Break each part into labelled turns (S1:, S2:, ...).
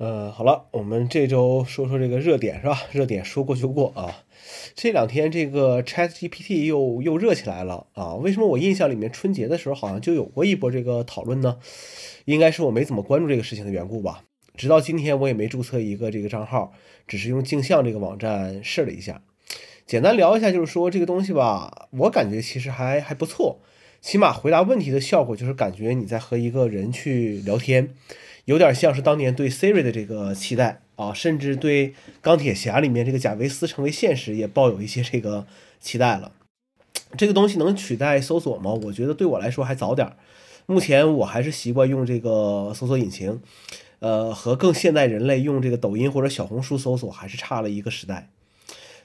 S1: 呃，好了，我们这周说说这个热点是吧？热点说过就过啊。这两天这个 Chat GPT 又又热起来了啊。为什么我印象里面春节的时候好像就有过一波这个讨论呢？应该是我没怎么关注这个事情的缘故吧。直到今天我也没注册一个这个账号，只是用镜像这个网站试了一下。简单聊一下，就是说这个东西吧，我感觉其实还还不错。起码回答问题的效果就是感觉你在和一个人去聊天。有点像是当年对 Siri 的这个期待啊，甚至对钢铁侠里面这个贾维斯成为现实也抱有一些这个期待了。这个东西能取代搜索吗？我觉得对我来说还早点。目前我还是习惯用这个搜索引擎，呃，和更现代人类用这个抖音或者小红书搜索还是差了一个时代。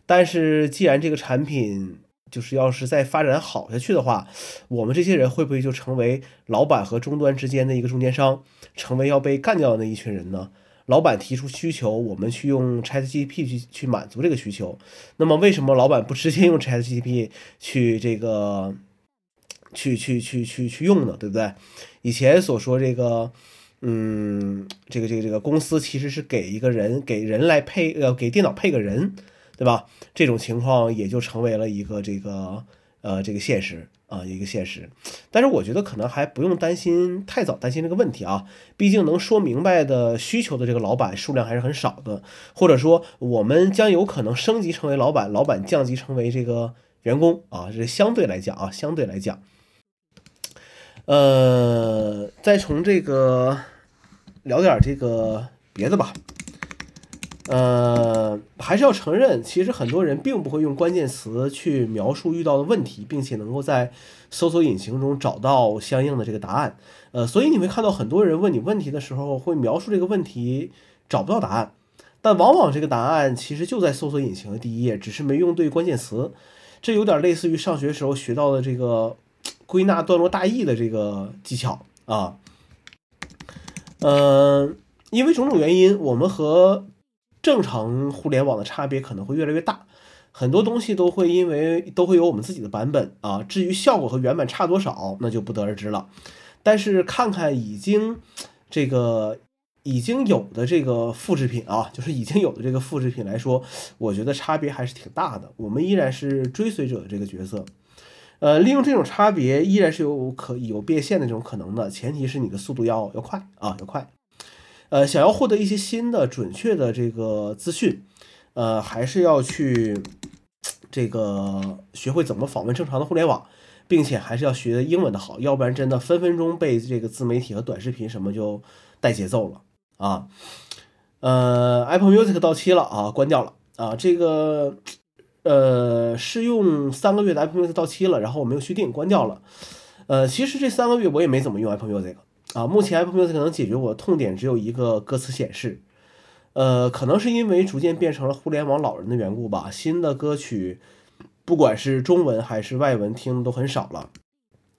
S1: 但是既然这个产品，就是要是再发展好下去的话，我们这些人会不会就成为老板和终端之间的一个中间商，成为要被干掉的那一群人呢？老板提出需求，我们去用 ChatGPT 去去满足这个需求。那么为什么老板不直接用 ChatGPT 去这个去去去去去用呢？对不对？以前所说这个，嗯，这个这个这个公司其实是给一个人给人来配，呃，给电脑配个人。对吧？这种情况也就成为了一个这个呃这个现实啊，一个现实。但是我觉得可能还不用担心太早担心这个问题啊，毕竟能说明白的需求的这个老板数量还是很少的，或者说我们将有可能升级成为老板，老板降级成为这个员工啊，这相对来讲啊，相对来讲，呃，再从这个聊点这个别的吧。呃，还是要承认，其实很多人并不会用关键词去描述遇到的问题，并且能够在搜索引擎中找到相应的这个答案。呃，所以你会看到很多人问你问题的时候，会描述这个问题找不到答案，但往往这个答案其实就在搜索引擎的第一页，只是没用对关键词。这有点类似于上学时候学到的这个归纳段落大意的这个技巧啊。嗯，因为种种原因，我们和正常互联网的差别可能会越来越大，很多东西都会因为都会有我们自己的版本啊。至于效果和原版差多少，那就不得而知了。但是看看已经这个已经有的这个复制品啊，就是已经有的这个复制品来说，我觉得差别还是挺大的。我们依然是追随者的这个角色，呃，利用这种差别依然是有可有变现的这种可能的，前提是你的速度要要快啊，要快。呃，想要获得一些新的、准确的这个资讯，呃，还是要去这个学会怎么访问正常的互联网，并且还是要学英文的好，要不然真的分分钟被这个自媒体和短视频什么就带节奏了啊。呃，Apple Music 到期了啊，关掉了啊。这个呃，试用三个月的 Apple Music 到期了，然后我没有续订，关掉了。呃，其实这三个月我也没怎么用 Apple Music。啊，目前 Apple Music 能解决我的痛点只有一个歌词显示，呃，可能是因为逐渐变成了互联网老人的缘故吧。新的歌曲，不管是中文还是外文，听的都很少了，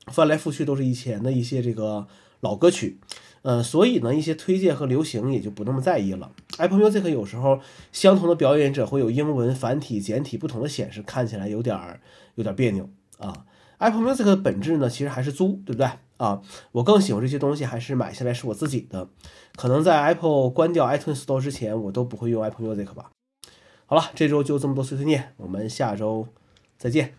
S1: 翻来覆去都是以前的一些这个老歌曲，呃，所以呢，一些推荐和流行也就不那么在意了。Apple Music 有时候相同的表演者会有英文、繁体、简体不同的显示，看起来有点儿有点别扭啊。Apple Music 的本质呢，其实还是租，对不对？啊，我更喜欢这些东西，还是买下来是我自己的。可能在 Apple 关掉 iTunes Store 之前，我都不会用 Apple Music 吧。好了，这周就这么多碎碎念，我们下周再见。